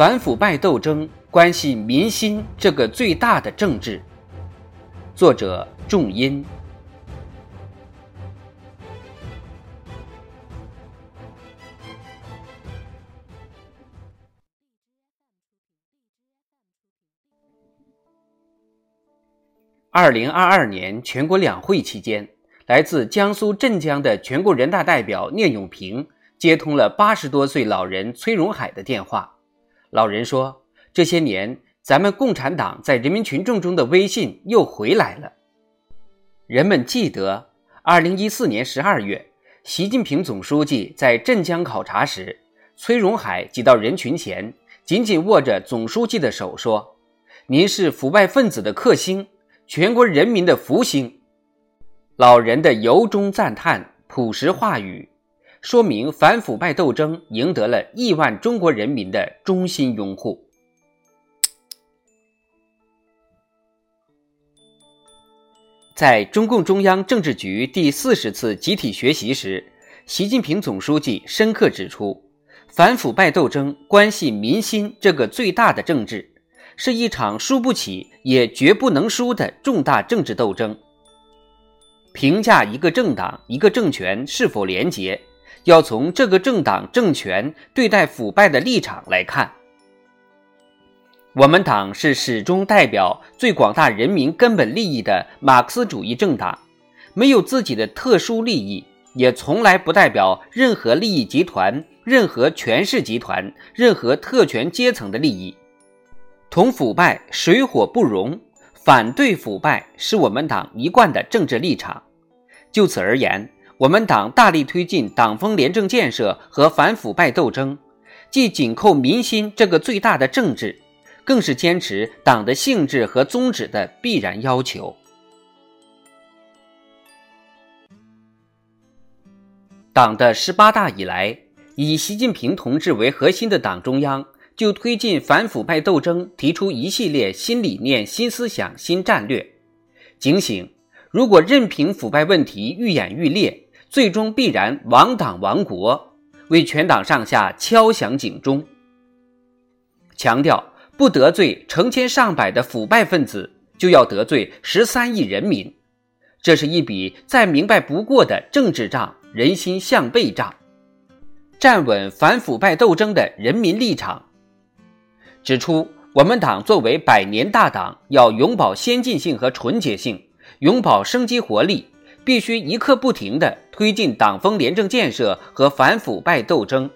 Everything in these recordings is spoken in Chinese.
反腐败斗争关系民心这个最大的政治。作者：仲音。二零二二年全国两会期间，来自江苏镇江的全国人大代表聂永平。接通了八十多岁老人崔荣海的电话，老人说：“这些年，咱们共产党在人民群众中的威信又回来了。人们记得，二零一四年十二月，习近平总书记在镇江考察时，崔荣海挤到人群前，紧紧握着总书记的手说：‘您是腐败分子的克星，全国人民的福星。’老人的由衷赞叹，朴实话语。”说明反腐败斗争赢得了亿万中国人民的衷心拥护。在中共中央政治局第四十次集体学习时，习近平总书记深刻指出，反腐败斗争关系民心这个最大的政治，是一场输不起也绝不能输的重大政治斗争。评价一个政党、一个政权是否廉洁。要从这个政党政权对待腐败的立场来看，我们党是始终代表最广大人民根本利益的马克思主义政党，没有自己的特殊利益，也从来不代表任何利益集团、任何权势集团、任何特权阶层的利益，同腐败水火不容，反对腐败是我们党一贯的政治立场。就此而言。我们党大力推进党风廉政建设和反腐败斗争，既紧扣民心这个最大的政治，更是坚持党的性质和宗旨的必然要求。党的十八大以来，以习近平同志为核心的党中央就推进反腐败斗争提出一系列新理念、新思想、新战略，警醒：如果任凭腐败问题愈演愈烈，最终必然亡党亡国，为全党上下敲响警钟。强调不得罪成千上百的腐败分子，就要得罪十三亿人民，这是一笔再明白不过的政治账，人心向背账。站稳反腐败斗争的人民立场，指出我们党作为百年大党，要永葆先进性和纯洁性，永葆生机活力。必须一刻不停地推进党风廉政建设和反腐败斗争，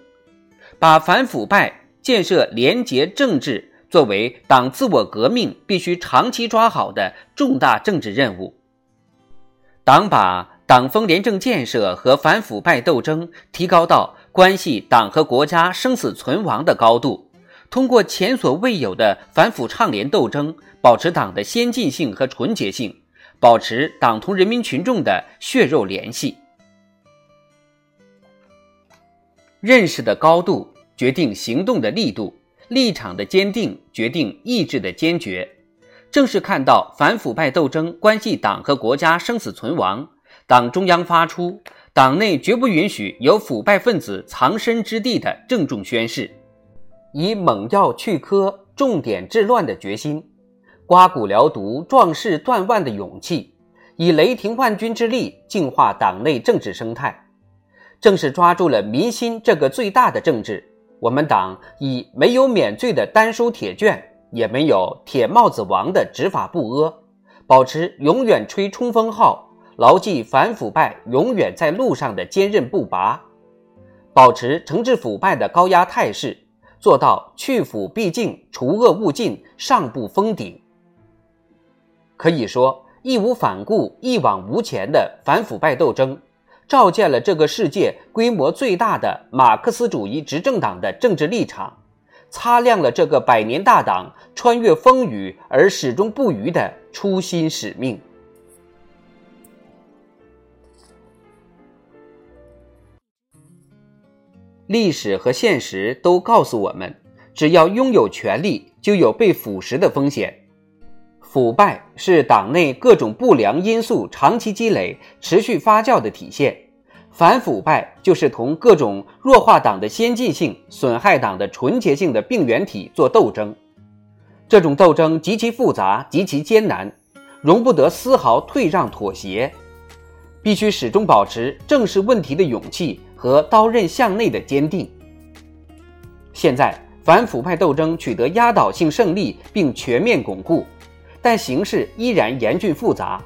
把反腐败、建设廉洁政治作为党自我革命必须长期抓好的重大政治任务。党把党风廉政建设和反腐败斗争提高到关系党和国家生死存亡的高度，通过前所未有的反腐倡廉斗争，保持党的先进性和纯洁性。保持党同人民群众的血肉联系，认识的高度决定行动的力度，立场的坚定决定意志的坚决。正是看到反腐败斗争关系党和国家生死存亡，党中央发出党内绝不允许有腐败分子藏身之地的郑重宣誓，以猛药去疴、重点治乱的决心。刮骨疗毒、壮士断腕的勇气，以雷霆万钧之力净化党内政治生态，正是抓住了民心这个最大的政治。我们党以没有免罪的丹书铁卷，也没有铁帽子王的执法不阿，保持永远吹冲锋号，牢记反腐败永远在路上的坚韧不拔，保持惩治腐败的高压态势，做到去腐必净、除恶务尽、上不封顶。可以说，义无反顾、一往无前的反腐败斗争，照见了这个世界规模最大的马克思主义执政党的政治立场，擦亮了这个百年大党穿越风雨而始终不渝的初心使命。历史和现实都告诉我们，只要拥有权力，就有被腐蚀的风险。腐败是党内各种不良因素长期积累、持续发酵的体现。反腐败就是同各种弱化党的先进性、损害党的纯洁性的病原体做斗争。这种斗争极其复杂、极其艰难，容不得丝毫退让妥协，必须始终保持正视问题的勇气和刀刃向内的坚定。现在，反腐败斗争取得压倒性胜利并全面巩固，但形势依然严峻复杂。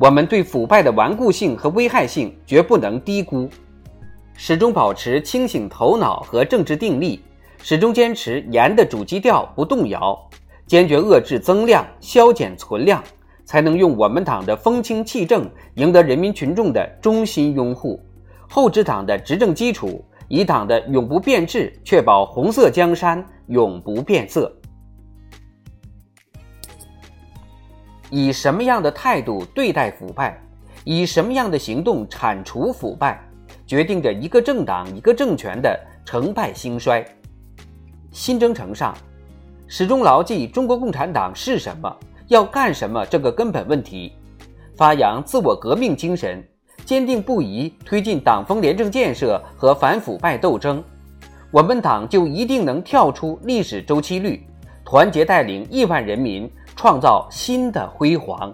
我们对腐败的顽固性和危害性绝不能低估，始终保持清醒头脑和政治定力，始终坚持严的主基调不动摇，坚决遏制增量、削减存量，才能用我们党的风清气正赢得人民群众的衷心拥护，厚植党的执政基础，以党的永不变质确保红色江山永不变色。以什么样的态度对待腐败，以什么样的行动铲除腐败，决定着一个政党、一个政权的成败兴衰。新征程上，始终牢记中国共产党是什么，要干什么这个根本问题，发扬自我革命精神，坚定不移推进党风廉政建设和反腐败斗争，我们党就一定能跳出历史周期率，团结带领亿万人民。创造新的辉煌。